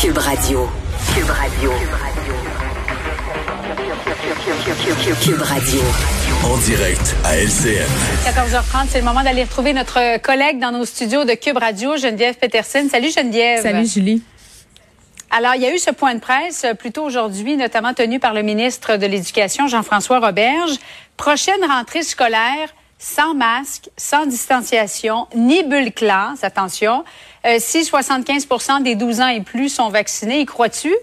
Cube Radio. Cube Radio. Cube Radio. En direct à LCN. 14h30, c'est le moment d'aller retrouver notre collègue dans nos studios de Cube Radio, Geneviève Peterson. Salut Geneviève. Salut Julie. Alors, il y a eu ce point de presse euh, plus tôt aujourd'hui, notamment tenu par le ministre de l'Éducation, Jean-François Roberge. Prochaine rentrée scolaire sans masque, sans distanciation, ni bulle classe, attention. Euh, si 75% des 12 ans et plus sont vaccinés, y crois-tu?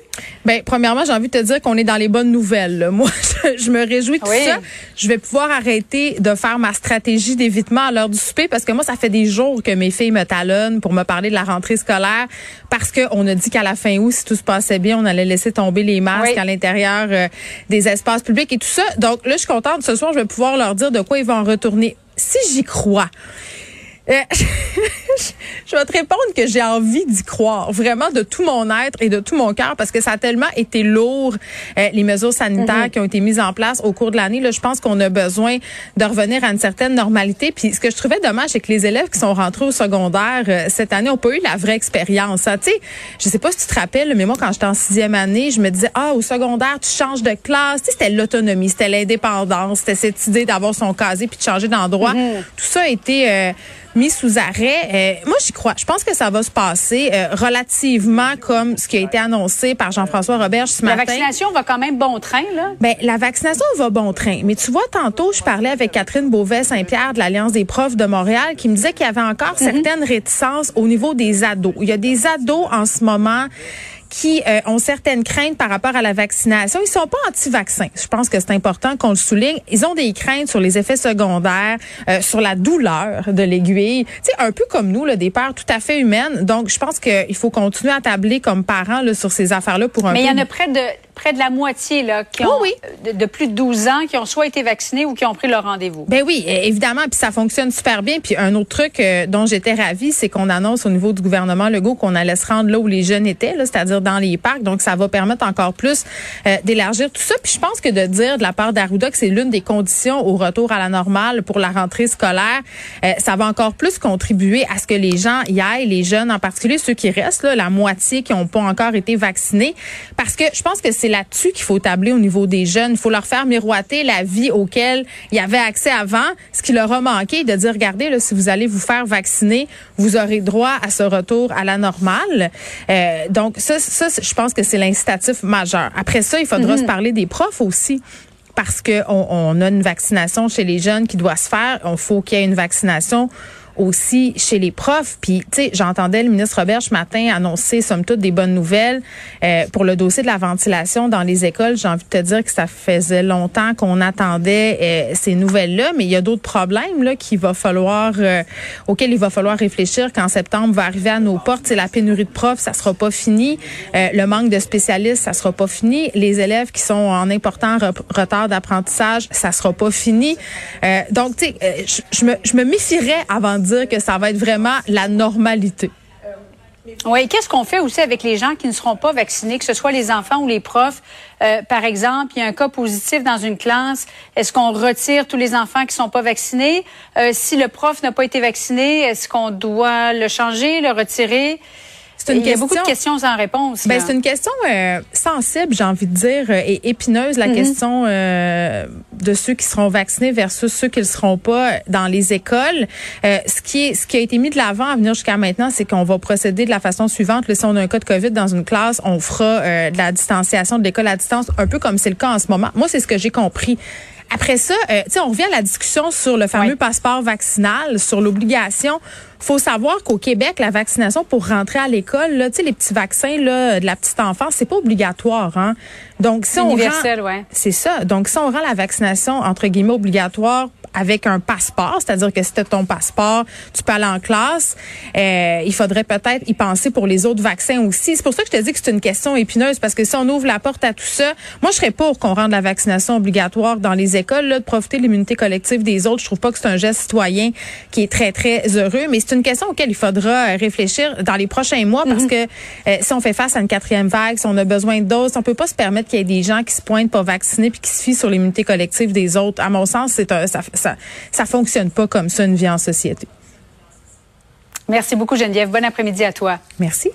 Ben, premièrement, j'ai envie de te dire qu'on est dans les bonnes nouvelles. là. Moi, je, je me réjouis de tout Oui. ça. Je vais pouvoir arrêter de faire ma stratégie d'évitement à l'heure du souper parce que moi, ça fait des jours que mes filles me talonnent pour me parler de la rentrée scolaire parce qu'on a dit qu'à la fin août, si tout se passait bien, on allait laisser tomber les masques Oui. à l'intérieur euh, des espaces publics et tout ça. Donc là, je suis contente. Ce soir, je vais pouvoir leur dire de quoi ils vont en retourner. Si j'y crois. Euh, je vais te répondre que j'ai envie d'y croire, vraiment de tout mon être et de tout mon cœur, parce que ça a tellement été lourd, euh, les mesures sanitaires qui ont été mises en place au cours de l'année. Là, je pense qu'on a besoin de revenir à une certaine normalité. Puis ce que je trouvais dommage, c'est que les élèves qui sont rentrés au secondaire euh, cette année n'ont pas eu la vraie expérience. hein. Tu sais, je sais pas si tu te rappelles, mais moi, quand j'étais en sixième année, je me disais, ah, au secondaire, tu changes de classe. Tu sais, c'était l'autonomie, c'était l'indépendance, c'était cette idée d'avoir son casier puis de changer d'endroit. Tout ça a été euh, mis sous arrêt. Euh, moi, j'y crois. Je pense que ça va se passer euh, relativement comme ce qui a été annoncé par Jean-François Roberge ce La matin. vaccination va quand même bon train, là. Ben, la vaccination va bon train. Mais tu vois, tantôt, je parlais avec Catherine Beauvais-Saint-Pierre de l'Alliance des profs de Montréal qui me disait qu'il y avait encore certaines réticences au niveau des ados. Il y a des ados en ce moment qui euh, ont certaines craintes par rapport à la vaccination. Ils sont pas anti-vaccins. Je pense que c'est important qu'on le souligne. Ils ont des craintes sur les effets secondaires, euh, sur la douleur de l'aiguille. Sais, un peu comme nous, des peurs tout à fait humaines. Donc, je pense qu'il faut continuer à tabler comme parents là, sur ces affaires-là pour un Mais il y en a près de près de la moitié là qui Oui, ont oui. de, de plus de 12 ans qui ont soit été vaccinés ou qui ont pris leur rendez-vous. Ben oui, évidemment, puis ça fonctionne super bien. Puis un autre truc euh, dont j'étais ravie, c'est qu'on annonce au niveau du gouvernement Legault qu'on allait se rendre là où les jeunes étaient, c'est-à-dire dans les parcs. Donc ça va permettre encore plus euh, d'élargir tout ça. Puis je pense que de dire de la part d'Arruda que c'est l'une des conditions au retour à la normale pour la rentrée scolaire, euh, ça va encore plus contribuer à ce que les gens y aillent, les jeunes en particulier, ceux qui restent, là, la moitié qui n'ont pas encore été vaccinés, parce que je pense que c'est là-dessus qu'il faut tabler au niveau des jeunes. Il faut leur faire miroiter la vie auquel il y avait accès avant, ce qui leur a manqué, de dire, regardez, là, si vous allez vous faire vacciner, vous aurez droit à ce retour à la normale. Euh, donc, ça, ça, je pense que c'est l'incitatif majeur. Après ça, il faudra se parler des profs aussi parce que on, on a une vaccination chez les jeunes qui doit se faire. Il faut qu'il y ait une vaccination aussi chez les profs. Puis, tu sais, j'entendais le ministre Robert ce matin annoncer, somme toute, des bonnes nouvelles euh, pour le dossier de la ventilation dans les écoles. J'ai envie de te dire que ça faisait longtemps qu'on attendait euh, ces nouvelles-là, mais il y a d'autres problèmes là qu'il va falloir, euh, auxquels il va falloir réfléchir quand septembre va arriver à nos portes. C'est la pénurie de profs, ça sera pas fini. Euh, le manque de spécialistes, ça sera pas fini. Les élèves qui sont en important re- retard d'apprentissage, ça sera pas fini. Euh, donc, tu sais, euh, je me, je me méfierais avant de dire que ça va être vraiment la normalité. Oui, qu'est-ce qu'on fait aussi avec les gens qui ne seront pas vaccinés, que ce soit les enfants ou les profs? Euh, par exemple, il y a un cas positif dans une classe. Est-ce qu'on retire tous les enfants qui sont pas vaccinés? Euh, si le prof n'a pas été vacciné, est-ce qu'on doit le changer, le retirer? C'est une il y a beaucoup de question- questions sans réponse. Ben, c'est une question euh, sensible, j'ai envie de dire, euh, et épineuse, la question euh, de ceux qui seront vaccinés versus ceux qui ne le seront pas dans les écoles. Euh, ce qui est, ce qui a été mis de l'avant à venir jusqu'à maintenant, c'est qu'on va procéder de la façon suivante. Là, si on a un cas de COVID dans une classe, on fera euh, de la distanciation de l'école à distance, un peu comme c'est le cas en ce moment. Moi, c'est ce que j'ai compris. Après ça, euh, tu sais, on revient à la discussion sur le fameux Oui. passeport vaccinal, sur l'obligation. Faut savoir qu'au Québec, la vaccination pour rentrer à l'école, là, tu sais, les petits vaccins là, de la petite enfance, c'est pas obligatoire. Hein? Donc, si on rend, ouais. c'est ça. Donc, si on rend la vaccination entre guillemets obligatoire avec un passeport, c'est-à-dire que si tu ton passeport, tu peux aller en classe. Euh, il faudrait peut-être y penser pour les autres vaccins aussi. C'est pour ça que je te dis que c'est une question épineuse parce que si on ouvre la porte à tout ça, moi je serais pour qu'on rende la vaccination obligatoire dans les écoles, là, de profiter de l'immunité collective des autres. Je trouve pas que c'est un geste citoyen qui est très très heureux, mais c'est une question auquel il faudra réfléchir dans les prochains mois parce mhm. que euh, si on fait face à une quatrième vague, si on a besoin de doses, on peut pas se permettre qu'il y ait des gens qui se pointent pas vaccinés puis qui se fient sur l'immunité collective des autres. À mon sens, c'est ça, ça ça fonctionne pas comme ça une vie en société. Merci beaucoup Geneviève. Bon après-midi à toi. Merci.